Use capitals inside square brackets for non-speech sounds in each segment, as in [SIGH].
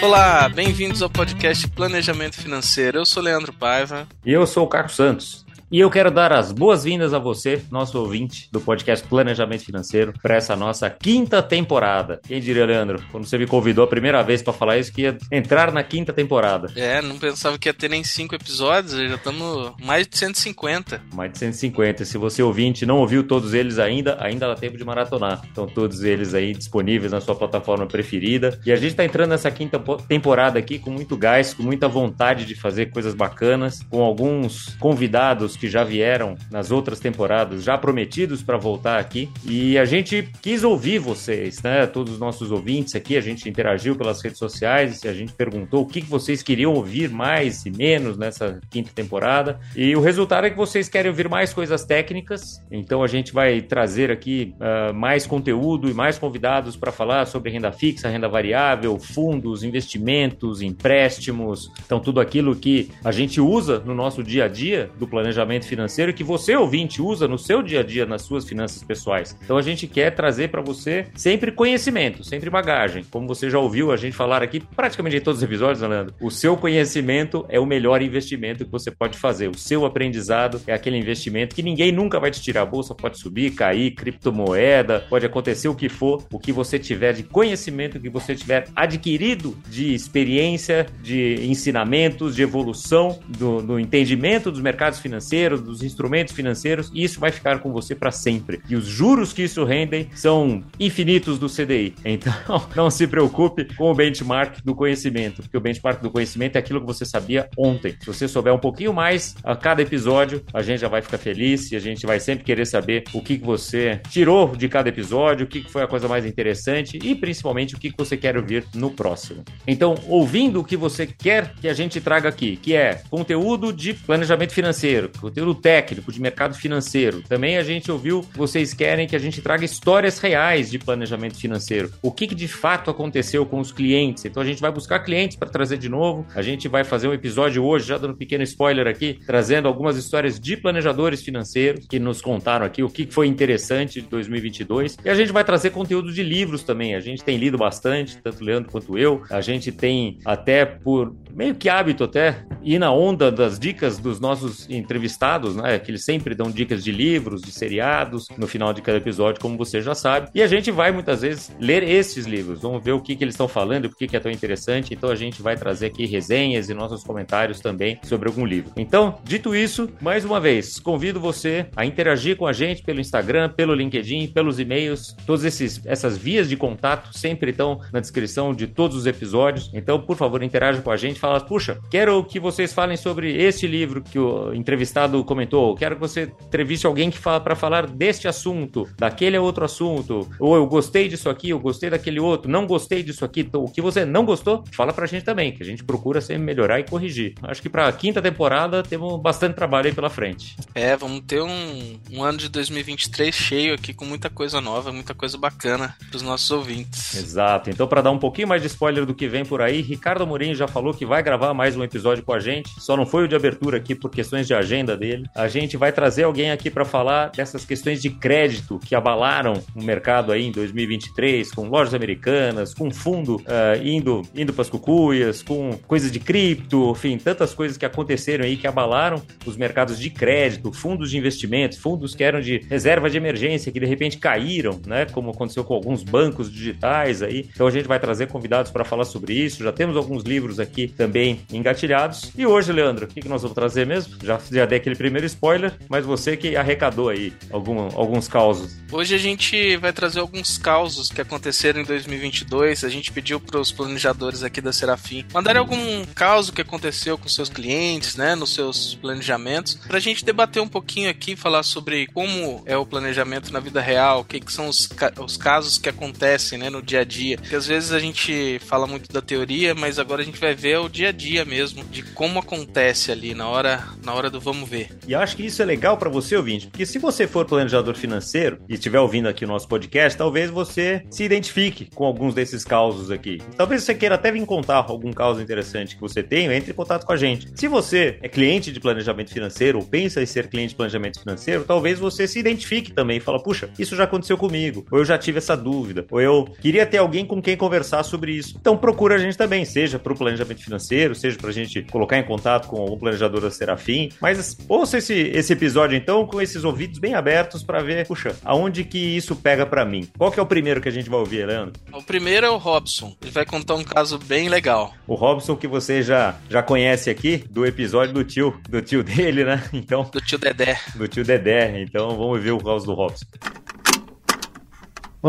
Olá, bem-vindos ao podcast Planejamento Financeiro. Eu sou Leandro Paiva. E eu sou o Carlos Santos. E eu quero dar as boas-vindas a você, nosso ouvinte do podcast Planejamento Financeiro, para essa nossa quinta temporada. Quem diria, Leandro, quando você me convidou a primeira vez para falar isso, que ia entrar na quinta temporada. É, não pensava que ia ter nem cinco episódios, já estamos mais de 150. Mais de 150. Se você ouvinte não ouviu todos eles ainda, ainda dá tempo de maratonar. Estão todos eles aí disponíveis na sua plataforma preferida. E a gente está entrando nessa quinta temporada aqui com muito gás, com muita vontade de fazer coisas bacanas, com alguns convidados que já vieram nas outras temporadas, já prometidos para voltar aqui. E a gente quis ouvir vocês, né? Todos os nossos ouvintes aqui, a gente interagiu pelas redes sociais, a gente perguntou o que, que vocês queriam ouvir mais e menos nessa quinta temporada. E o resultado é que vocês querem ouvir mais coisas técnicas. Então a gente vai trazer aqui uh, mais conteúdo e mais convidados para falar sobre renda fixa, renda variável, fundos, investimentos, empréstimos. Então tudo aquilo que a gente usa no nosso dia a dia do planejamento planejamento financeiro que você, ouvinte, usa no seu dia a dia, nas suas finanças pessoais. Então a gente quer trazer para você sempre conhecimento, sempre bagagem. Como você já ouviu a gente falar aqui praticamente em todos os episódios, Leandro, o seu conhecimento é o melhor investimento que você pode fazer. O seu aprendizado é aquele investimento que ninguém nunca vai te tirar. A bolsa pode subir, cair, criptomoeda, pode acontecer o que for. O que você tiver de conhecimento, o que você tiver adquirido de experiência, de ensinamentos, de evolução, do, do entendimento dos mercados financeiros financeiros, dos instrumentos financeiros, e isso vai ficar com você para sempre. E os juros que isso rendem são infinitos do CDI. Então, [LAUGHS] não se preocupe com o benchmark do conhecimento, porque o benchmark do conhecimento é aquilo que você sabia ontem. Se você souber um pouquinho mais a cada episódio, a gente já vai ficar feliz e a gente vai sempre querer saber o que você tirou de cada episódio, o que foi a coisa mais interessante e principalmente o que você quer ouvir no próximo. Então, ouvindo o que você quer que a gente traga aqui, que é conteúdo de planejamento financeiro, conteúdo técnico de mercado financeiro. Também a gente ouviu vocês querem que a gente traga histórias reais de planejamento financeiro. O que, que de fato aconteceu com os clientes? Então a gente vai buscar clientes para trazer de novo. A gente vai fazer um episódio hoje, já dando um pequeno spoiler aqui, trazendo algumas histórias de planejadores financeiros que nos contaram aqui o que foi interessante de 2022. E a gente vai trazer conteúdo de livros também. A gente tem lido bastante, tanto o Leandro quanto eu. A gente tem até por meio que hábito até ir na onda das dicas dos nossos entrevistados entrevistados, né? Que eles sempre dão dicas de livros, de seriados no final de cada episódio, como você já sabe. E a gente vai muitas vezes ler esses livros, vamos ver o que, que eles estão falando e por que, que é tão interessante. Então a gente vai trazer aqui resenhas e nossos comentários também sobre algum livro. Então, dito isso, mais uma vez, convido você a interagir com a gente pelo Instagram, pelo LinkedIn, pelos e-mails, todas essas vias de contato sempre estão na descrição de todos os episódios. Então, por favor, interaja com a gente, fala, puxa, quero que vocês falem sobre este livro que o entrevistado entrevistado comentou, quero que você entreviste alguém que fala para falar deste assunto, daquele é outro assunto, ou eu gostei disso aqui, eu gostei daquele outro, não gostei disso aqui, então, o que você não gostou, fala pra gente também, que a gente procura sempre melhorar e corrigir. Acho que pra quinta temporada temos bastante trabalho aí pela frente. É, vamos ter um, um ano de 2023 cheio aqui com muita coisa nova, muita coisa bacana pros nossos ouvintes. Exato. Então, para dar um pouquinho mais de spoiler do que vem por aí, Ricardo Amorim já falou que vai gravar mais um episódio com a gente. Só não foi o de abertura aqui por questões de agenda dele. A gente vai trazer alguém aqui para falar dessas questões de crédito que abalaram o mercado aí em 2023, com lojas americanas, com fundo uh, indo, indo para as cucuias, com coisas de cripto, enfim, tantas coisas que aconteceram aí que abalaram os mercados de crédito, fundos de investimentos, fundos que eram de reserva de emergência, que de repente caíram, né? Como aconteceu com alguns bancos digitais aí. Então a gente vai trazer convidados para falar sobre isso. Já temos alguns livros aqui também engatilhados. E hoje, Leandro, o que, que nós vamos trazer mesmo? Já, já dei aquele primeiro spoiler, mas você que arrecadou aí algum, alguns causos. Hoje a gente vai trazer alguns causos que aconteceram em 2022. A gente pediu para os planejadores aqui da Serafim mandarem algum caso que aconteceu com seus clientes, né, nos seus planejamentos, para a gente debater um pouquinho aqui, falar sobre como é o planejamento na vida real, o que, que são os, os casos que acontecem, né, no dia a dia. Porque às vezes a gente fala muito da teoria, mas agora a gente vai ver o dia a dia mesmo, de como acontece ali na hora, na hora do vamos ver. E acho que isso é legal para você, ouvinte, porque se você for planejador financeiro e estiver ouvindo aqui o nosso podcast, talvez você se identifique com alguns desses causos aqui. Talvez você queira até vir contar algum caso interessante que você tem, entre em contato com a gente. Se você é cliente de planejamento financeiro ou pensa em ser cliente de planejamento financeiro, talvez você se identifique também e fala, puxa, isso já aconteceu comigo, ou eu já tive essa dúvida, ou eu queria ter alguém com quem conversar sobre isso. Então procura a gente também, seja para o planejamento financeiro, seja para a gente colocar em contato com algum planejador da Serafim, mas ouça esse, esse episódio então com esses ouvidos bem abertos para ver, puxa, aonde que isso pega para mim. Qual que é o primeiro que a gente vai ouvir, Leandro? O primeiro é o Robson. Ele vai contar um caso bem legal. O Robson que você já, já conhece aqui do episódio do tio, do tio [LAUGHS] dele, né? Então, do tio Dedé. Do tio Dedé. Então, vamos ver o caso do Robson.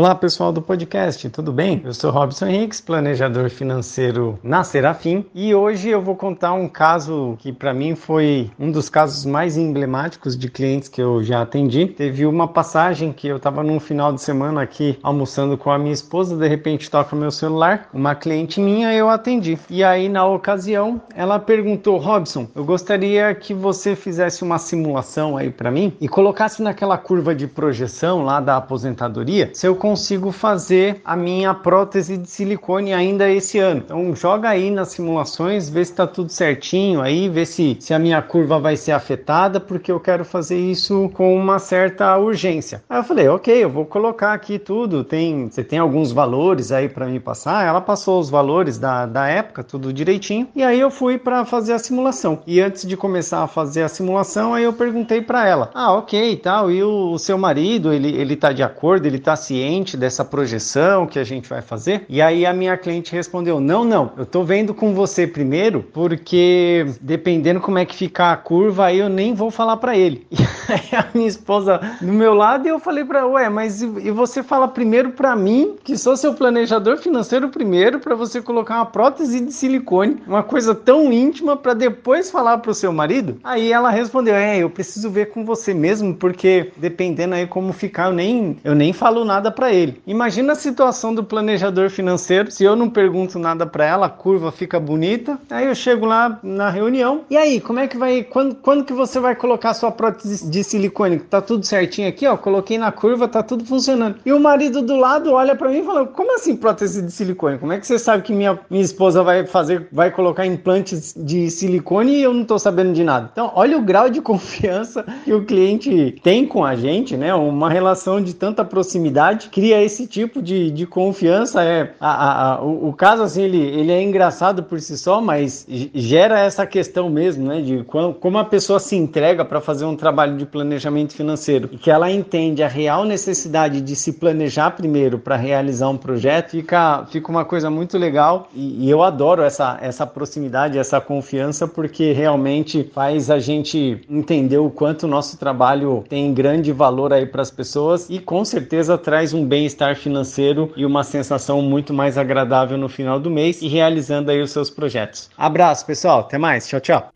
Olá pessoal do podcast, tudo bem? Eu sou Robson Henriques, planejador financeiro na Serafim e hoje eu vou contar um caso que para mim foi um dos casos mais emblemáticos de clientes que eu já atendi. Teve uma passagem que eu estava num final de semana aqui almoçando com a minha esposa, de repente toca meu celular, uma cliente minha eu atendi. E aí na ocasião ela perguntou: "Robson, eu gostaria que você fizesse uma simulação aí para mim e colocasse naquela curva de projeção lá da aposentadoria se eu consigo fazer a minha prótese de silicone ainda esse ano. Então joga aí nas simulações, vê se está tudo certinho aí, vê se, se a minha curva vai ser afetada, porque eu quero fazer isso com uma certa urgência. Aí eu falei, ok, eu vou colocar aqui tudo. Tem, você tem alguns valores aí para me passar? Ela passou os valores da, da época, tudo direitinho. E aí eu fui para fazer a simulação. E antes de começar a fazer a simulação, aí eu perguntei para ela, ah, ok, tal. E o, o seu marido, ele ele tá de acordo, ele tá ciente ciente dessa projeção que a gente vai fazer? E aí a minha cliente respondeu: Não, não, eu tô vendo com você primeiro, porque dependendo como é que ficar a curva, aí eu nem vou falar para ele. [LAUGHS] E aí a minha esposa do meu lado, e eu falei para Ué, mas e você fala primeiro para mim, que sou seu planejador financeiro primeiro, para você colocar uma prótese de silicone, uma coisa tão íntima, para depois falar pro seu marido? Aí ela respondeu: É, eu preciso ver com você mesmo, porque dependendo aí como ficar, eu nem, eu nem falo nada para ele. Imagina a situação do planejador financeiro, se eu não pergunto nada para ela, a curva fica bonita, aí eu chego lá na reunião, e aí, como é que vai, quando, quando que você vai colocar sua prótese de silicone? Tá tudo certinho aqui, ó, coloquei na curva, tá tudo funcionando. E o marido do lado olha para mim e fala, como assim prótese de silicone? Como é que você sabe que minha, minha esposa vai fazer, vai colocar implantes de silicone e eu não tô sabendo de nada? Então, olha o grau de [LAUGHS] confiança que o cliente tem com a gente, né? Uma relação de tanta proximidade cria esse tipo de, de confiança. É, a, a, a, o, o, caso, assim, ele, ele é engraçado por si só, mas gera essa questão mesmo, né? De como, como a pessoa se entrega para fazer um trabalho de planejamento financeiro e que ela entende a real necessidade de se planejar primeiro para realizar um projeto, fica, fica uma coisa muito legal e, e eu adoro essa, essa proximidade, essa confiança, porque realmente faz a gente entender o quanto o nosso trabalho tem grande valor aí para as pessoas e com certeza traz um um bem-estar financeiro e uma sensação muito mais agradável no final do mês e realizando aí os seus projetos. Abraço, pessoal. Até mais. Tchau, tchau.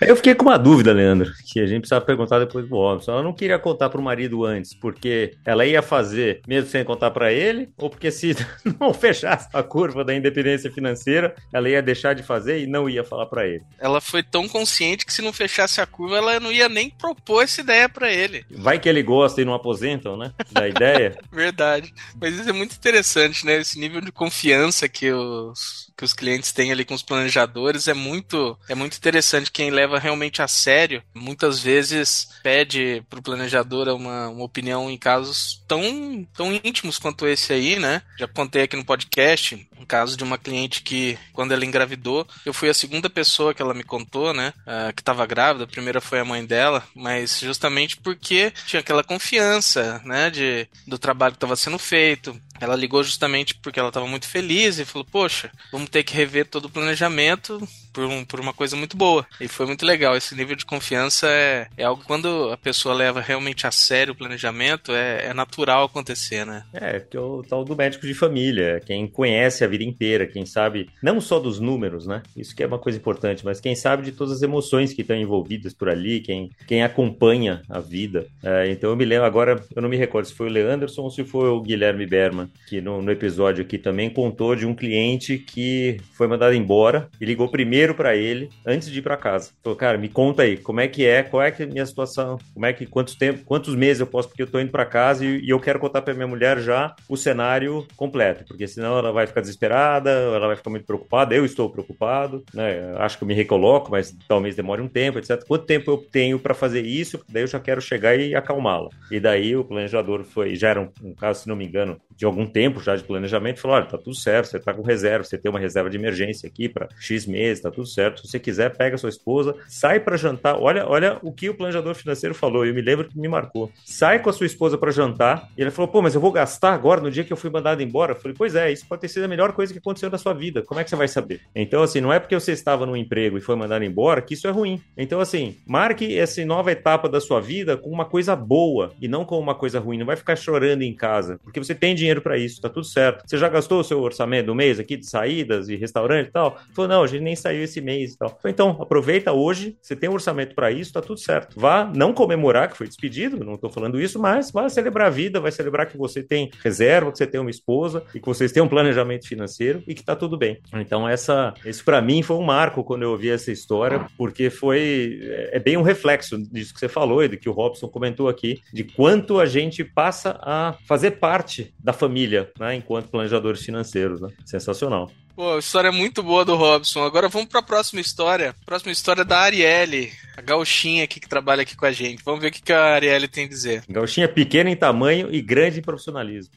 Eu fiquei com uma dúvida, Leandro, que a gente precisava perguntar depois do Robson. Ela não queria contar para o marido antes, porque ela ia fazer mesmo sem contar para ele, ou porque se [LAUGHS] não fechasse a curva da independência financeira, ela ia deixar de fazer e não ia falar para ele. Ela foi tão consciente que se não fechasse a curva, ela não ia nem propor essa ideia para ele. Vai que ele gosta e não aposentam, né? Da ideia. [LAUGHS] Verdade. Mas isso é muito interessante, né? Esse nível de confiança que os que os clientes têm ali com os planejadores é muito é muito interessante quem leva realmente a sério muitas vezes pede para o planejador uma, uma opinião em casos tão tão íntimos quanto esse aí né? Já contei aqui no podcast um caso de uma cliente que quando ela engravidou eu fui a segunda pessoa que ela me contou né? Uh, que estava grávida a primeira foi a mãe dela mas justamente porque tinha aquela confiança né de do trabalho que estava sendo feito. Ela ligou justamente porque ela estava muito feliz e falou: Poxa, vamos ter que rever todo o planejamento por, um, por uma coisa muito boa. E foi muito legal. Esse nível de confiança é, é algo quando a pessoa leva realmente a sério o planejamento, é, é natural acontecer, né? É, que é o tal do médico de família, quem conhece a vida inteira, quem sabe não só dos números, né? Isso que é uma coisa importante, mas quem sabe de todas as emoções que estão envolvidas por ali, quem, quem acompanha a vida. É, então eu me lembro, agora eu não me recordo se foi o Leanderson ou se foi o Guilherme Berman, que no, no episódio aqui também contou de um cliente que foi mandado embora e ligou primeiro para ele antes de ir para casa. Falou, cara, me conta aí, como é que é, qual é que é a minha situação, como é que quantos tempo, quantos meses eu posso, porque eu tô indo para casa e, e, eu quero contar para minha mulher já o cenário completo, porque senão ela vai ficar desesperada, ela vai ficar muito preocupada, eu estou preocupado, né? Acho que eu me recoloco, mas talvez demore um tempo, etc. Quanto tempo eu tenho para fazer isso? Daí eu já quero chegar e acalmá-la. E daí o planejador foi, já era um, um caso, se não me engano, de algum tempo já de planejamento, falou: olha, tá tudo certo, você tá com reserva, você tem uma reserva de emergência aqui para X meses, tá tudo certo. Se você quiser, pega sua esposa, sai para jantar. Olha, olha o que o planejador financeiro falou, eu me lembro que me marcou. Sai com a sua esposa para jantar. E ele falou: pô, mas eu vou gastar agora no dia que eu fui mandado embora? Eu falei: pois é, isso pode ter sido a melhor coisa que aconteceu na sua vida. Como é que você vai saber? Então, assim, não é porque você estava no emprego e foi mandado embora que isso é ruim. Então, assim, marque essa nova etapa da sua vida com uma coisa boa e não com uma coisa ruim. Não vai ficar chorando em casa, porque você tem dinheiro dinheiro para isso, tá tudo certo. Você já gastou o seu orçamento do mês aqui de saídas e restaurante e tal? Falou, não, a gente nem saiu esse mês e tal. Então, aproveita hoje, você tem um orçamento para isso, tá tudo certo. Vá não comemorar que foi despedido, não tô falando isso, mas vá celebrar a vida, vai celebrar que você tem reserva, que você tem uma esposa e que vocês têm um planejamento financeiro e que tá tudo bem. Então, essa, esse para mim foi um marco quando eu ouvi essa história, porque foi é, é bem um reflexo disso que você falou e do que o Robson comentou aqui, de quanto a gente passa a fazer parte da família, né, enquanto planejadores financeiros, né? Sensacional. Pô, história muito boa do Robson. Agora vamos para a próxima história. Próxima história da Arielle, a gauchinha aqui que trabalha aqui com a gente. Vamos ver o que a Arielle tem a dizer. Gauchinha pequena em tamanho e grande em profissionalismo.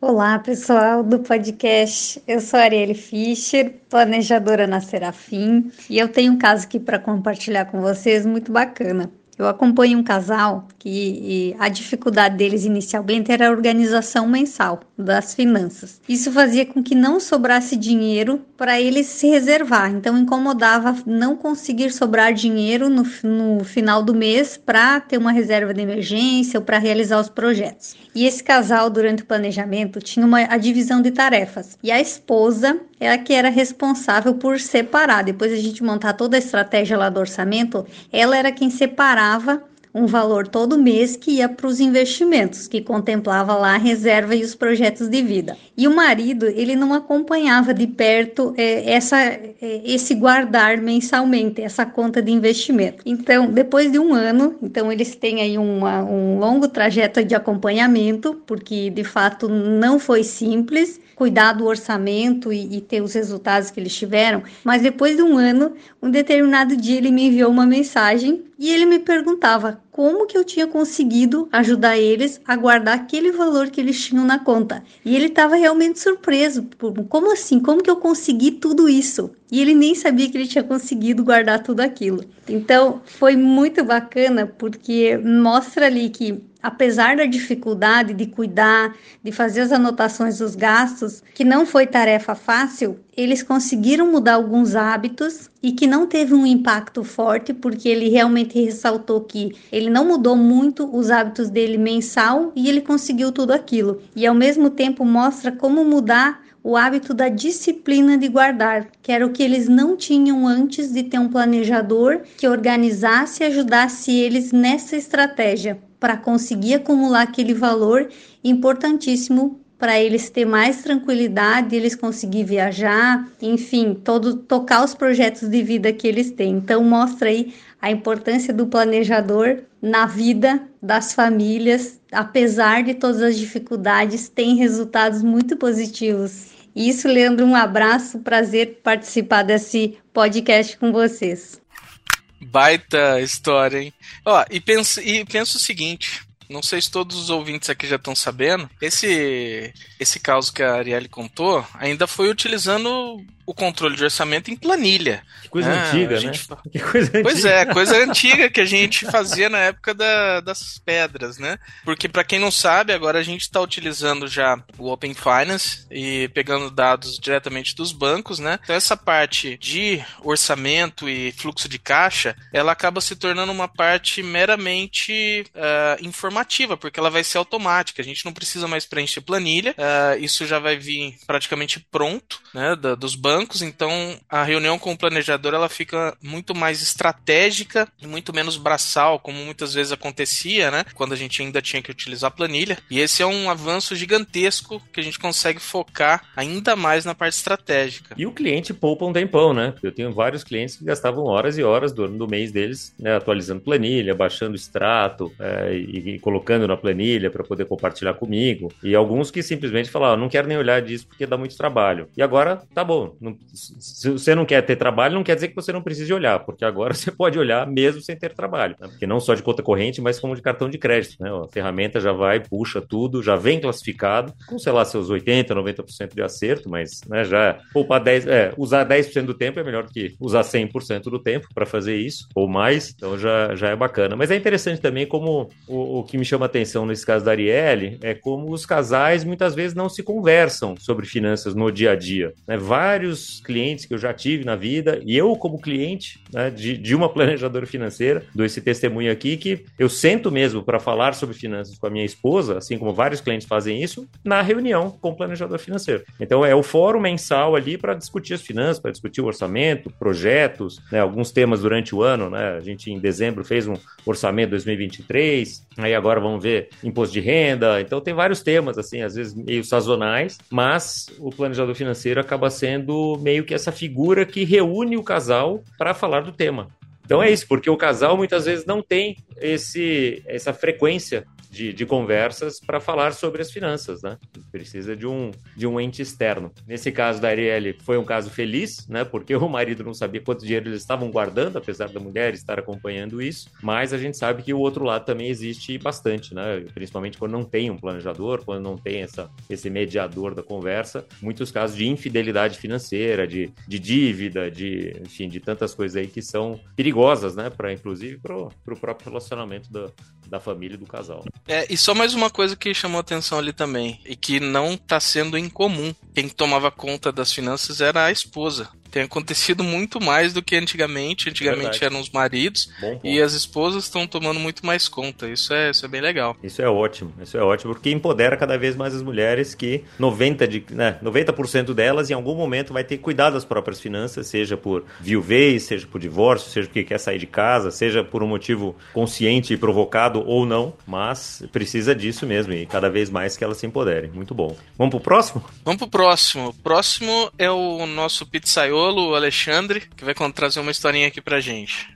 Olá, pessoal do podcast. Eu sou a Arielle Fischer, planejadora na Serafim, e eu tenho um caso aqui para compartilhar com vocês muito bacana. Eu acompanho um casal que a dificuldade deles inicialmente era a organização mensal das finanças. Isso fazia com que não sobrasse dinheiro para eles se reservar. Então incomodava não conseguir sobrar dinheiro no, no final do mês para ter uma reserva de emergência ou para realizar os projetos. E esse casal, durante o planejamento, tinha uma, a divisão de tarefas. E a esposa é a que era responsável por separar. Depois a gente montar toda a estratégia lá do orçamento, ela era quem separava um valor todo mês que ia para os investimentos, que contemplava lá a reserva e os projetos de vida. E o marido, ele não acompanhava de perto é, essa, é, esse guardar mensalmente, essa conta de investimento. Então, depois de um ano, então eles têm aí uma, um longo trajeto de acompanhamento, porque de fato não foi simples cuidar do orçamento e, e, ter os resultados que eles tiveram, mas depois de um ano, um determinado dia ele me enviou uma mensagem e ele me perguntava como que eu tinha conseguido ajudar eles a guardar aquele valor que eles tinham na conta. E ele estava realmente surpreso, como assim? Como que eu consegui tudo isso? E ele nem sabia que ele tinha conseguido guardar tudo aquilo. Então, foi muito bacana porque mostra ali que apesar da dificuldade de cuidar, de fazer as anotações dos gastos, que não foi tarefa fácil, eles conseguiram mudar alguns hábitos e que não teve um impacto forte, porque ele realmente ressaltou que ele não mudou muito os hábitos dele mensal e ele conseguiu tudo aquilo. E ao mesmo tempo mostra como mudar o hábito da disciplina de guardar, que era o que eles não tinham antes de ter um planejador que organizasse e ajudasse eles nessa estratégia para conseguir acumular aquele valor importantíssimo para eles ter mais tranquilidade, eles conseguir viajar, enfim, todo tocar os projetos de vida que eles têm. Então mostra aí a importância do planejador na vida das famílias, apesar de todas as dificuldades, tem resultados muito positivos. Isso, Leandro, um abraço, prazer participar desse podcast com vocês. Baita história, hein? Ó, e penso, e penso o seguinte: não sei se todos os ouvintes aqui já estão sabendo. Esse esse caso que a Arielle contou ainda foi utilizando o controle de orçamento em planilha. Que coisa ah, antiga, né? Fa... [LAUGHS] Que coisa pois antiga. é, coisa antiga que a gente fazia na época da, das pedras, né? Porque para quem não sabe, agora a gente está utilizando já o Open Finance e pegando dados diretamente dos bancos, né? Então essa parte de orçamento e fluxo de caixa, ela acaba se tornando uma parte meramente uh, informativa, porque ela vai ser automática. A gente não precisa mais preencher planilha, uh, isso já vai vir praticamente pronto, né? Da, dos bancos bancos, então a reunião com o planejador ela fica muito mais estratégica e muito menos braçal, como muitas vezes acontecia, né? Quando a gente ainda tinha que utilizar a planilha. E esse é um avanço gigantesco que a gente consegue focar ainda mais na parte estratégica. E o cliente poupa um tempão, né? Eu tenho vários clientes que gastavam horas e horas do, do mês deles, né, atualizando planilha, baixando extrato é, e, e, colocando na planilha para poder compartilhar comigo. E alguns que simplesmente falavam, não quero nem olhar disso porque dá muito trabalho. E agora, tá bom. Não, se você não quer ter trabalho, não quer dizer que você não precise olhar, porque agora [LAUGHS] você pode olhar mesmo sem ter trabalho. Né? Porque não só de conta corrente, mas como de cartão de crédito. Né? A ferramenta já vai, puxa tudo, já vem classificado, com, sei lá, seus 80%, 90% de acerto, mas né, já poupar 10%, é, usar 10% do tempo é melhor do que usar 100% do tempo para fazer isso, ou mais, então já, já é bacana. Mas é interessante também como o, o que me chama atenção nesse caso da Arielle é como os casais muitas vezes não se conversam sobre finanças no dia a dia. Né? Vários clientes que eu já tive na vida, e eu como cliente né, de, de uma planejadora financeira, dou esse testemunho aqui que eu sento mesmo para falar sobre finanças com a minha esposa, assim como vários clientes fazem isso, na reunião com o planejador financeiro. Então é o fórum mensal ali para discutir as finanças, para discutir o orçamento, projetos, né, alguns temas durante o ano, né? A gente em dezembro fez um orçamento 2023, aí agora vamos ver imposto de renda. Então tem vários temas assim, às vezes meio sazonais, mas o planejador financeiro acaba sendo meio que essa figura que reúne o casal para falar do tema. Então é isso, porque o casal muitas vezes não tem esse, essa frequência de, de conversas para falar sobre as finanças, né? Precisa de um, de um ente externo. Nesse caso da Arielle, foi um caso feliz, né? Porque [LAUGHS] o marido não sabia quanto dinheiro eles estavam guardando, apesar da mulher estar acompanhando isso, mas a gente sabe que o outro lado também existe bastante, né? Principalmente quando não tem um planejador, quando não tem essa, esse mediador da conversa, muitos casos de infidelidade financeira, de, de dívida, de, enfim, de tantas coisas aí que são perigosas, né? Para inclusive para o próprio relacionamento da, da família e do casal. É, e só mais uma coisa que chamou atenção ali também, e que não está sendo incomum. Quem tomava conta das finanças era a esposa tem acontecido muito mais do que antigamente. Antigamente Verdade. eram os maridos e as esposas estão tomando muito mais conta. Isso é, isso é bem legal. Isso é ótimo, isso é ótimo, porque empodera cada vez mais as mulheres que 90%, de, né, 90 delas em algum momento vai ter que cuidar das próprias finanças, seja por viuvez, seja por divórcio, seja porque quer sair de casa, seja por um motivo consciente e provocado ou não, mas precisa disso mesmo e cada vez mais que elas se empoderem. Muito bom. Vamos pro próximo? Vamos pro próximo. O próximo é o nosso pizzaiolo Criolo Alexandre, que vai trazer uma historinha aqui pra gente.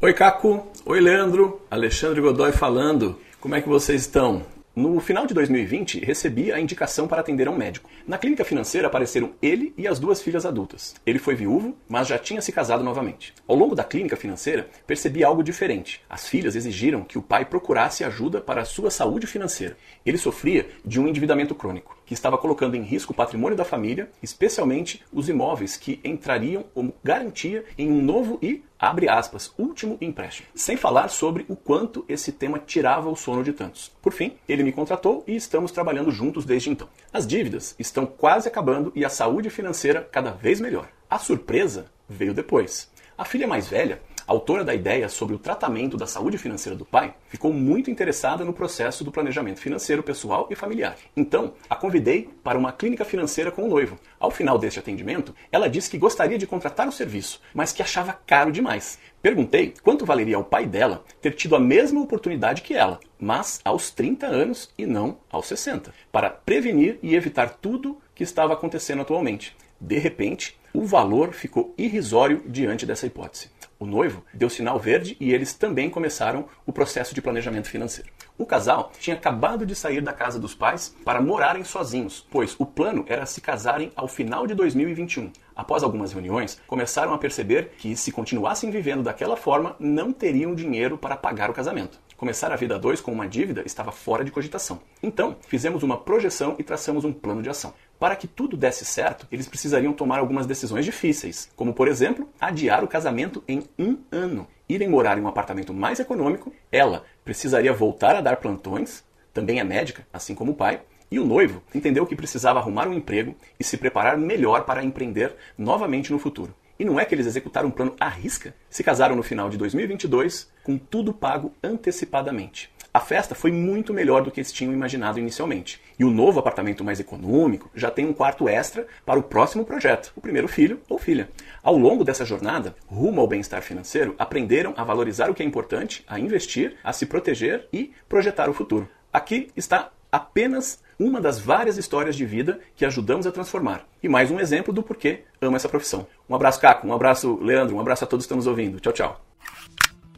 Oi, Caco. Oi, Leandro. Alexandre Godoy falando. Como é que vocês estão? No final de 2020, recebi a indicação para atender a um médico. Na clínica financeira apareceram ele e as duas filhas adultas. Ele foi viúvo, mas já tinha se casado novamente. Ao longo da clínica financeira, percebi algo diferente. As filhas exigiram que o pai procurasse ajuda para a sua saúde financeira. Ele sofria de um endividamento crônico, que estava colocando em risco o patrimônio da família, especialmente os imóveis que entrariam como garantia em um novo e abre aspas, último empréstimo, sem falar sobre o quanto esse tema tirava o sono de tantos. Por fim, ele me contratou e estamos trabalhando juntos desde então. As dívidas estão quase acabando e a saúde financeira cada vez melhor. A surpresa veio depois. A filha mais velha autora da ideia sobre o tratamento da saúde financeira do pai, ficou muito interessada no processo do planejamento financeiro pessoal e familiar. Então, a convidei para uma clínica financeira com o noivo. Ao final deste atendimento, ela disse que gostaria de contratar o serviço, mas que achava caro demais. Perguntei quanto valeria ao pai dela ter tido a mesma oportunidade que ela, mas aos 30 anos e não aos 60, para prevenir e evitar tudo que estava acontecendo atualmente. De repente, o valor ficou irrisório diante dessa hipótese. O noivo deu sinal verde e eles também começaram o processo de planejamento financeiro. O casal tinha acabado de sair da casa dos pais para morarem sozinhos, pois o plano era se casarem ao final de 2021. Após algumas reuniões, começaram a perceber que, se continuassem vivendo daquela forma, não teriam dinheiro para pagar o casamento. Começar a vida a dois com uma dívida estava fora de cogitação. Então, fizemos uma projeção e traçamos um plano de ação. Para que tudo desse certo, eles precisariam tomar algumas decisões difíceis, como, por exemplo, adiar o casamento em um ano, irem morar em um apartamento mais econômico, ela precisaria voltar a dar plantões, também é médica, assim como o pai, e o noivo entendeu que precisava arrumar um emprego e se preparar melhor para empreender novamente no futuro. E não é que eles executaram um plano à risca? Se casaram no final de 2022 com tudo pago antecipadamente. A festa foi muito melhor do que eles tinham imaginado inicialmente. E o novo apartamento mais econômico já tem um quarto extra para o próximo projeto, o primeiro filho ou filha. Ao longo dessa jornada, rumo ao bem-estar financeiro, aprenderam a valorizar o que é importante, a investir, a se proteger e projetar o futuro. Aqui está apenas uma das várias histórias de vida que ajudamos a transformar. E mais um exemplo do porquê amo essa profissão. Um abraço, Caco. Um abraço, Leandro. Um abraço a todos que estão nos ouvindo. Tchau, tchau.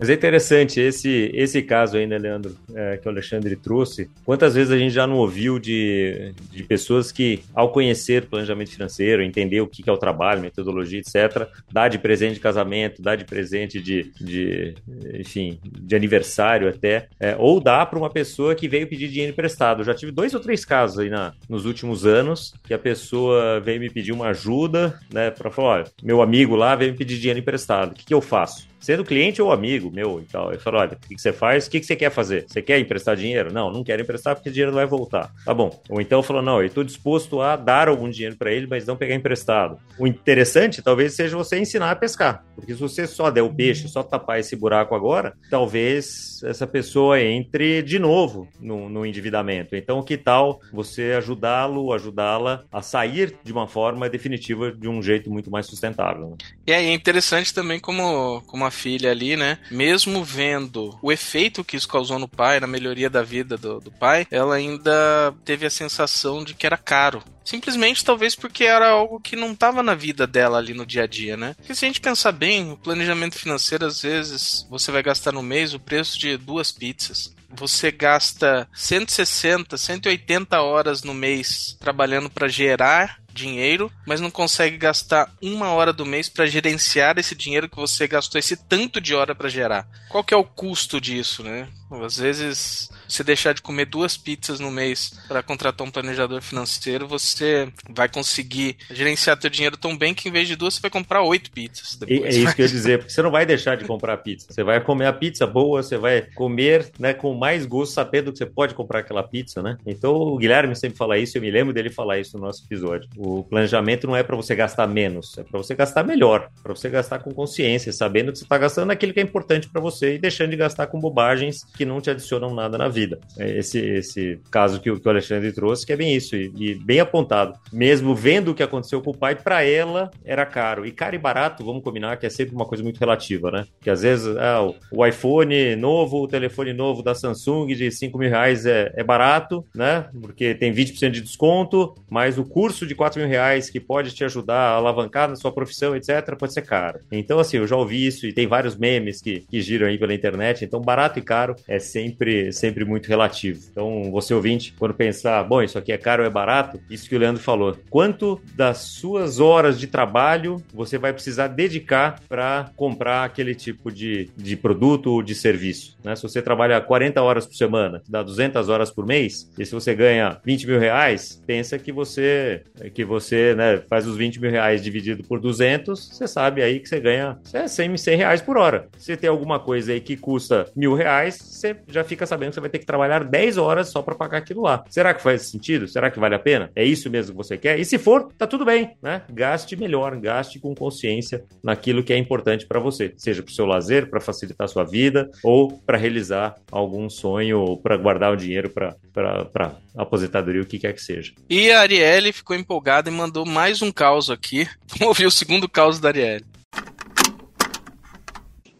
Mas é interessante esse, esse caso aí, né, Leandro, é, que o Alexandre trouxe. Quantas vezes a gente já não ouviu de, de pessoas que, ao conhecer planejamento financeiro, entender o que é o trabalho, metodologia, etc., dá de presente de casamento, dá de presente de, de enfim, de aniversário até, é, ou dá para uma pessoa que veio pedir dinheiro emprestado. Eu já tive dois ou três casos aí na, nos últimos anos que a pessoa veio me pedir uma ajuda, né, para falar, olha, meu amigo lá veio me pedir dinheiro emprestado, o que, que eu faço? Sendo cliente ou amigo meu e tal. Ele falou: olha, o que, você faz? O que, você quer fazer? Você quer emprestar dinheiro? Não, não quero emprestar porque o dinheiro não vai voltar. Tá bom. Ou então falou: não, eu estou disposto a dar algum dinheiro para ele, mas não pegar emprestado. O interessante talvez seja você ensinar a pescar. Porque se você só der o peixe, só tapar esse buraco agora, talvez essa pessoa entre de novo no, no endividamento. Então, que tal você ajudá-lo, ajudá-la a sair de uma forma definitiva de um jeito muito mais sustentável? Né? E aí é interessante também como, como a filha ali, né? Mesmo vendo o efeito que isso causou no pai, na melhoria da vida do, do pai, ela ainda teve a sensação de que era caro. Simplesmente, talvez porque era algo que não estava na vida dela ali no dia a dia, né? Porque se a gente pensar bem, o planejamento financeiro, às vezes, você vai gastar no mês o preço de duas pizzas você gasta 160, 180 horas no mês trabalhando para gerar dinheiro, mas não consegue gastar uma hora do mês para gerenciar esse dinheiro que você gastou esse tanto de hora para gerar. Qual que é o custo disso, né? Às vezes, você deixar de comer duas pizzas no mês para contratar um planejador financeiro, você vai conseguir gerenciar teu dinheiro tão bem que em vez de duas, você vai comprar oito pizzas. Depois. É isso que eu ia [LAUGHS] dizer, porque você não vai deixar de comprar pizza. Você vai comer a pizza boa, você vai comer né, com mais gosto, sabendo que você pode comprar aquela pizza, né? Então, o Guilherme sempre fala isso, eu me lembro dele falar isso no nosso episódio. O planejamento não é para você gastar menos, é para você gastar melhor, para você gastar com consciência, sabendo que você está gastando aquilo que é importante para você e deixando de gastar com bobagens que não te adicionam nada na vida. É esse, esse caso que, o Alexandre trouxe, que é bem isso, e, e bem apontado. Mesmo vendo o que aconteceu com o pai, para ela era caro. E caro e barato, vamos combinar que é sempre uma coisa muito relativa, né? Que às vezes ah, o iPhone novo, o telefone novo da Samsung de 5 mil reais é, é barato, né? Porque tem 20% de desconto, mas o curso de 4 mil reais que pode te ajudar a alavancar na sua profissão, etc., pode ser caro. Então, assim, eu já ouvi isso e tem vários memes que, que giram aí pela internet. Então, barato e caro é sempre, sempre muito relativo. Então, você ouvinte, quando pensar, bom, isso aqui é caro ou é barato, isso que o Leandro falou. Quanto das suas horas de trabalho você vai precisar dedicar para comprar aquele tipo de, de produto ou de serviço? Né? Se você trabalha 40 horas por semana, dá 200 horas por mês, e se você ganha 20 mil reais, pensa que você, que você né, faz os 20 mil reais dividido por 200, você sabe aí que você ganha 100, 100 reais por hora. Se tem alguma coisa aí que custa mil reais, você já fica sabendo que você vai ter que trabalhar 10 horas só para pagar aquilo lá. Será que faz sentido? Será que vale a pena? É isso mesmo que você quer? E se for, tá tudo bem, né? Gaste melhor, gaste com consciência naquilo que é importante para você, seja para o seu lazer, para facilitar a sua vida ou para realizar algum sonho ou para guardar o dinheiro para aposentadoria, o que quer que seja. E a Arielle ficou empolgada e mandou mais um caos aqui. [LAUGHS] Vamos ouvir o segundo caos da Arielle.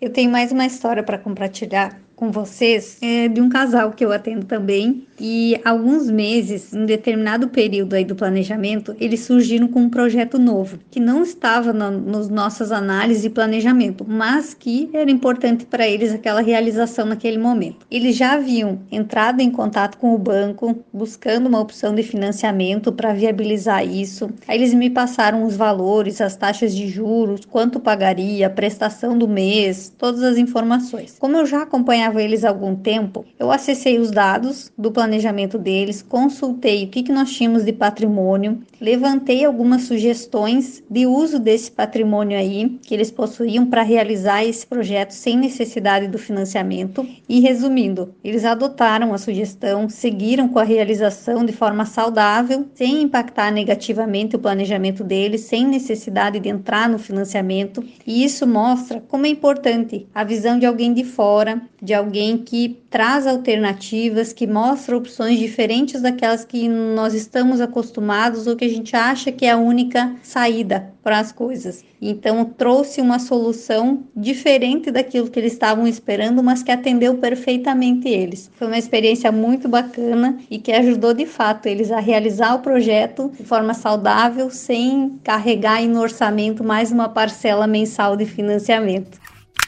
Eu tenho mais uma história para compartilhar com vocês é de um casal que eu atendo também e alguns meses, em determinado período aí do planejamento, eles surgiram com um projeto novo, que não estava nos nossas análises e planejamento, mas que era importante para eles aquela realização naquele momento. Eles já haviam entrado em contato com o banco, buscando uma opção de financiamento para viabilizar isso. Aí eles me passaram os valores, as taxas de juros, quanto pagaria, a prestação do mês, todas as informações. Como eu já acompanhava eles há algum tempo, eu acessei os dados do planejamento planejamento deles, consultei o que, que nós tínhamos de patrimônio, levantei algumas sugestões de uso desse patrimônio aí que eles possuíam para realizar esse projeto sem necessidade do financiamento. E resumindo, eles adotaram a sugestão, seguiram com a realização de forma saudável, sem impactar negativamente o planejamento deles, sem necessidade de entrar no financiamento. E isso mostra como é importante a visão de alguém de fora, de alguém que traz alternativas, que mostra opções diferentes daquelas que nós estamos acostumados ou que a gente acha que é a única saída para as coisas. Então trouxe uma solução diferente daquilo que eles estavam esperando, mas que atendeu perfeitamente eles. Foi uma experiência muito bacana e que ajudou de fato eles a realizar o projeto de forma saudável, sem carregar no orçamento mais uma parcela mensal de financiamento.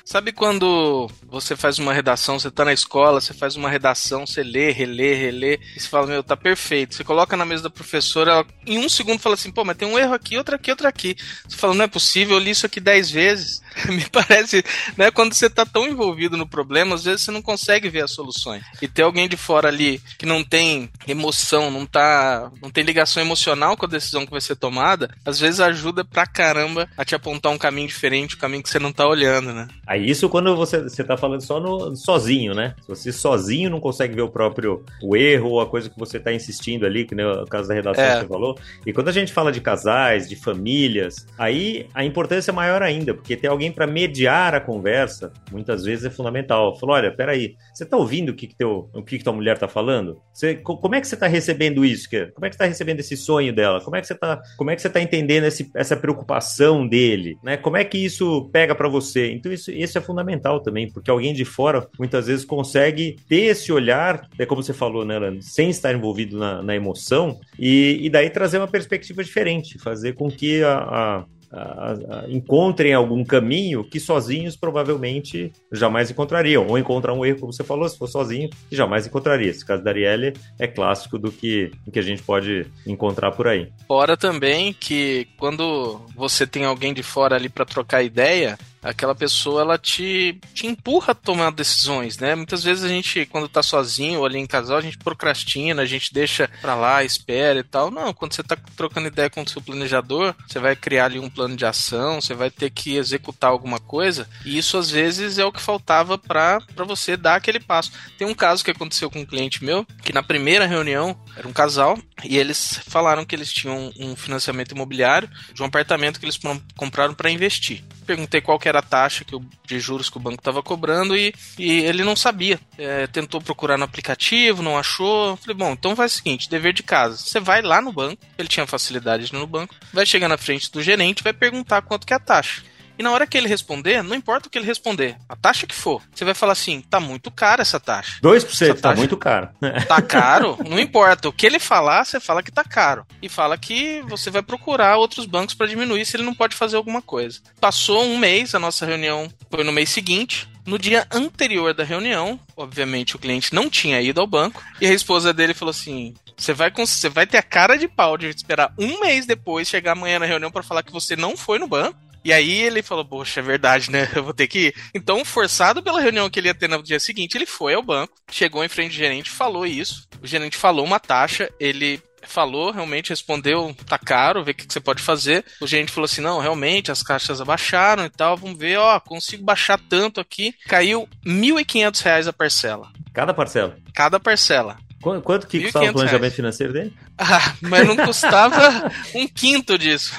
Sabe quando você faz uma redação, você tá na escola, você faz uma redação, você lê, relê, relê, e você fala, meu, tá perfeito. Você coloca na mesa da professora, ela em um segundo fala assim, pô, mas tem um erro aqui, outro aqui, outro aqui. Você fala, não é possível, eu li isso aqui dez vezes. [LAUGHS] Me parece, né, quando você tá tão envolvido no problema, às vezes você não consegue ver as soluções. E ter alguém de fora ali que não tem emoção, não tá, não tem ligação emocional com a decisão que vai ser tomada, às vezes ajuda pra caramba a te apontar um caminho diferente, um caminho que você não tá olhando, né? Aí isso quando você, você tá falando só no, sozinho, né? Se você sozinho não consegue ver o próprio o erro ou a coisa que você tá insistindo ali, que nem o caso da redação é. que você falou. E quando a gente fala de casais, de famílias, aí a importância é maior ainda, porque ter alguém para mediar a conversa, muitas vezes é fundamental. Falou, olha, peraí, você tá ouvindo o que, que, teu, o que, que tua mulher tá falando? Você, como é que você tá recebendo isso? Como é que você tá recebendo esse sonho dela? Como é que você tá, como é que você tá entendendo esse, essa preocupação dele? Né? Como é que isso pega para você? Então isso isso é fundamental também, porque alguém de fora muitas vezes consegue ter esse olhar, é como você falou, né, sem estar envolvido na, na emoção, e, e, daí trazer uma perspectiva diferente, fazer com que a, a encontrem algum caminho que sozinhos provavelmente jamais encontrariam. Ou encontrar um erro, como você falou, se for sozinho, que jamais encontraria. Esse caso da Arielle é clássico do que, do que a gente pode encontrar por aí. Fora também que quando você tem alguém de fora ali para trocar ideia, aquela pessoa ela te, te empurra a tomar decisões, né? Muitas vezes a gente, quando tá sozinho ou ali em casal, a gente procrastina, a gente deixa pra lá, espera e tal. Não, quando você tá trocando ideia com o seu planejador, você vai criar ali um plano de ação, você vai ter que executar alguma coisa, e isso às vezes é o que faltava para você dar aquele passo. Tem um caso que aconteceu com um cliente meu, que na primeira reunião era um casal, e eles falaram que eles tinham um financiamento imobiliário de um apartamento que eles compraram para investir. Perguntei qual era a taxa que o, de juros que o banco estava cobrando e, e, ele não sabia. É, tentou procurar no aplicativo, não achou. Falei, bom, então faz o seguinte: dever de casa. Você vai lá no banco, ele tinha facilidade no banco, vai chegar na frente do gerente, vai perguntar quanto que é a taxa. E na hora que ele responder, não importa o que ele responder, a taxa que for, você vai falar assim: tá muito cara essa taxa. 2% essa tá muito caro. [LAUGHS] Tá caro? Não importa. O que ele falar, você fala que tá caro. E fala que você vai procurar outros bancos para diminuir se ele não pode fazer alguma coisa. Passou um mês, a nossa reunião foi no mês seguinte. No dia anterior da reunião, obviamente o cliente não tinha ido ao banco, e a esposa dele falou assim: você vai, você vai ter a cara de pau de esperar um mês depois chegar amanhã na reunião para falar que você não foi no banco e aí ele falou, poxa, é verdade, né? [LAUGHS] Eu vou ter que ir. Então, forçado pela reunião que ele ia ter no dia seguinte, ele foi ao banco, chegou em frente ao gerente, falou isso. O gerente falou uma taxa, ele falou, realmente respondeu, tá caro, vê o que, que, você pode fazer. O gerente falou assim: não, realmente, as caixas abaixaram e tal, vamos ver, ó, consigo baixar tanto aqui. Caiu R$ 1.500 a parcela. Cada parcela? Cada parcela. Quanto que custava o planejamento reais. financeiro dele? Ah, mas não custava [LAUGHS] um quinto disso.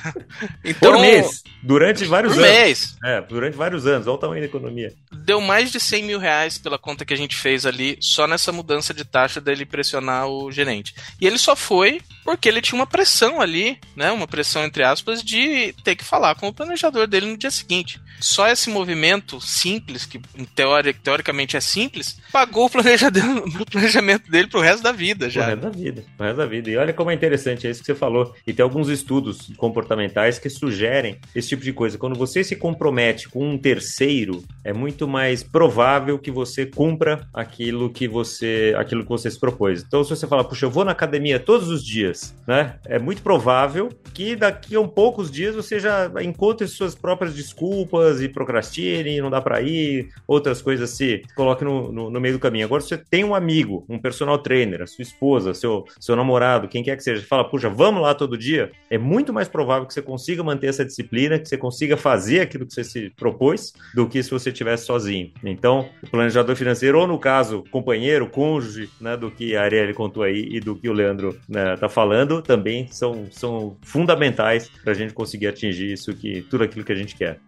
Então, Por mês, durante vários Por anos. mês. É, durante vários anos, olha o tamanho da economia. Deu mais de 100 mil reais pela conta que a gente fez ali, só nessa mudança de taxa dele pressionar o gerente. E ele só foi porque ele tinha uma pressão ali, né, uma pressão entre aspas, de ter que falar com o planejador dele no dia seguinte. Só esse movimento simples, que em teoria, teoricamente é simples, pagou o planejamento, [LAUGHS] o planejamento dele pro resto da vida já. Pro resto da vida, pro resto da vida. E olha olha como é interessante, é isso que você falou. E tem alguns estudos comportamentais que sugerem esse tipo de coisa. Quando você se compromete com um terceiro, é muito mais provável que você cumpra aquilo que você, aquilo que você se propôs. Então, se você fala, puxa, eu vou na academia todos os dias, né? É muito provável que daqui a um poucos dias você já encontre suas próprias desculpas e procrastine, não dá para ir, outras coisas se coloque no, no, no, meio do caminho. Agora, se você tem um amigo, um personal trainer, a sua esposa, seu, seu namorado, quem quer que seja, fala, puxa, vamos lá todo dia, é muito mais provável que você consiga manter essa disciplina, que você consiga fazer aquilo que você se propôs, do que se você estivesse sozinho. Então, o planejador financeiro, ou no caso, companheiro, cônjuge, né, do que a Arielle contou aí e do que o Leandro né, tá falando, também são, são fundamentais para a gente conseguir atingir isso que tudo aquilo que a gente quer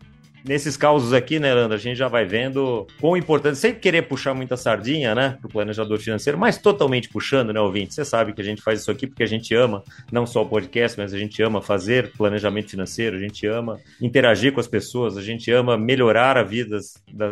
nesses causos aqui, né, Leandro, a gente já vai vendo quão importante, sem querer puxar muita sardinha, né, pro planejador financeiro, mas totalmente puxando, né, ouvinte? Você sabe que a gente faz isso aqui porque a gente ama, não só o podcast, mas a gente ama fazer planejamento financeiro, a gente ama interagir com as pessoas, a gente ama melhorar a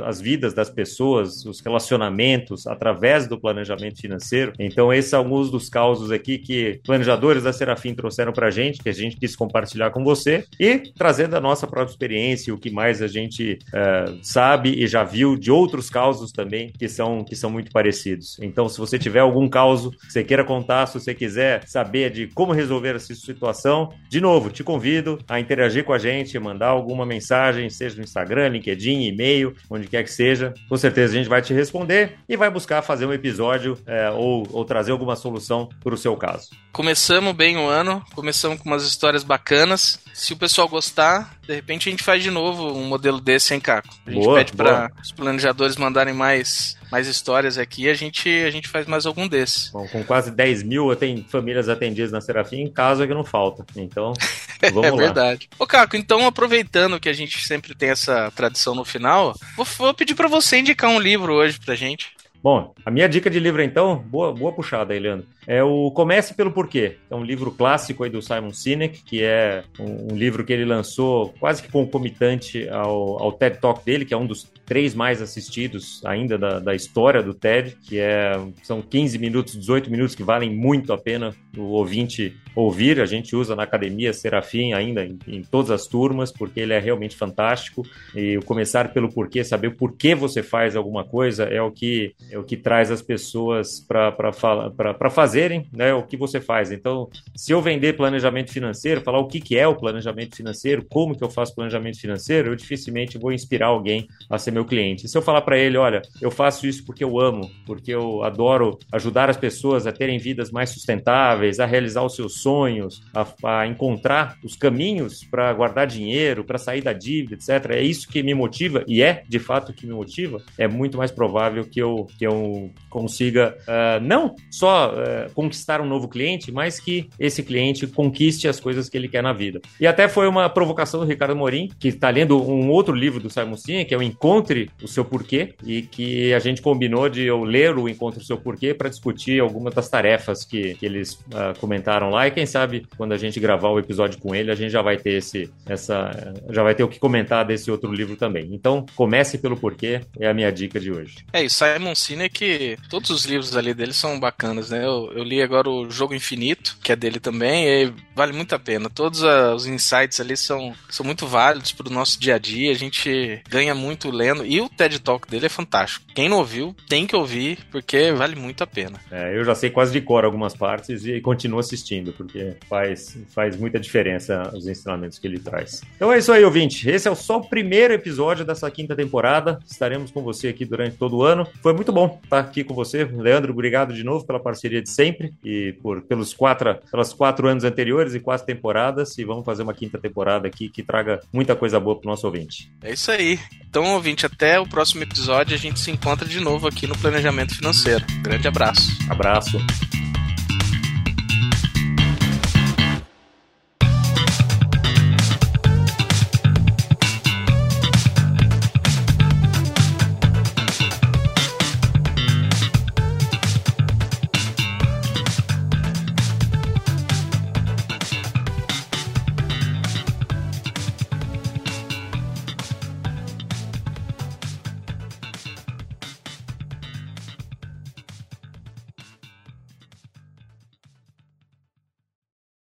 as vidas das pessoas, os relacionamentos através do planejamento financeiro. Então, esses são alguns dos causos aqui que planejadores da Serafim trouxeram pra gente, que a gente quis compartilhar com você e trazendo a nossa própria experiência, o que mais a gente uh, sabe e já viu de outros causos também que são, que são muito parecidos. Então, se você tiver algum caso que você queira contar, se você quiser saber de como resolver essa situação, de novo, te convido a interagir com a gente, mandar alguma mensagem, seja no Instagram, LinkedIn, e-mail, onde quer que seja. Com certeza a gente vai te responder e vai buscar fazer um episódio é, ou, ou trazer alguma solução para o seu caso. Começamos bem o ano, começamos com umas histórias bacanas. Se o pessoal gostar, de repente a gente faz de novo um modelo desse, hein, Caco? A gente boa, pede para os planejadores mandarem mais, mais histórias aqui a gente, a gente faz mais algum desses. Bom, com quase 10 mil tem famílias atendidas na Serafim, em casa que não falta. Então, [LAUGHS] vamos é lá. É verdade. Ô, Caco, então aproveitando que a gente sempre tem essa tradição no final, vou, vou pedir para você indicar um livro hoje pra gente. Bom, a minha dica de livro então, boa, boa puxada aí, Leandro. É o Comece pelo Porquê. É um livro clássico aí do Simon Sinek, que é um, um livro que ele lançou quase que concomitante ao, ao TED Talk dele, que é um dos três mais assistidos ainda da, da história do TED, que é, são 15 minutos, 18 minutos que valem muito a pena o ouvinte ouvir. A gente usa na academia Serafim ainda em, em todas as turmas, porque ele é realmente fantástico. E o começar pelo porquê, saber o porquê você faz alguma coisa, é o que é o que traz as pessoas para fazerem né, o que você faz. Então, se eu vender planejamento financeiro, falar o que, que é o planejamento financeiro, como que eu faço planejamento financeiro, eu dificilmente vou inspirar alguém a ser meu cliente. Se eu falar para ele, olha, eu faço isso porque eu amo, porque eu adoro ajudar as pessoas a terem vidas mais sustentáveis, a realizar os seus sonhos, a, a encontrar os caminhos para guardar dinheiro, para sair da dívida, etc. É isso que me motiva e é de fato o que me motiva. É muito mais provável que eu, que eu consiga uh, não só uh, conquistar um novo cliente, mas que esse cliente conquiste as coisas que ele quer na vida. E até foi uma provocação do Ricardo Morim, que está lendo um outro livro do Simon Sinek, que é o Encontre o Seu Porquê, e que a gente combinou de eu ler o Encontre o Seu Porquê para discutir algumas das tarefas que, que eles uh, comentaram lá. E quem sabe quando a gente gravar o episódio com ele, a gente já vai ter esse, essa, já vai ter o que comentar desse outro livro também. Então, comece pelo porquê, é a minha dica de hoje. É, e Simon Sinek todos os livros ali dele são bacanas, né? Eu, eu li agora o Jogo Infinito, que é dele também, e vale muito a pena. Todos os insights ali são, são muito válidos para o nosso dia a dia, a gente ganha muito lendo, e o TED Talk dele é fantástico. Quem não ouviu, tem que ouvir, porque vale muito a pena. É, eu já sei quase de cor algumas partes e continuo assistindo, porque faz, faz muita diferença os ensinamentos que ele traz. Então é isso aí, ouvinte. Esse é só o primeiro episódio dessa quinta temporada. Estaremos com você aqui durante todo o ano. Foi muito bom estar aqui com você. Leandro, obrigado de novo pela parceria de sempre e por pelos quatro, pelas quatro anos anteriores e quatro temporadas. E vamos fazer uma quinta temporada aqui que traga muita coisa boa para o nosso ouvinte. É isso aí. Então, ouvinte, até o próximo episódio. A gente se encontra de novo aqui no Planejamento Financeiro. Grande abraço. Abraço.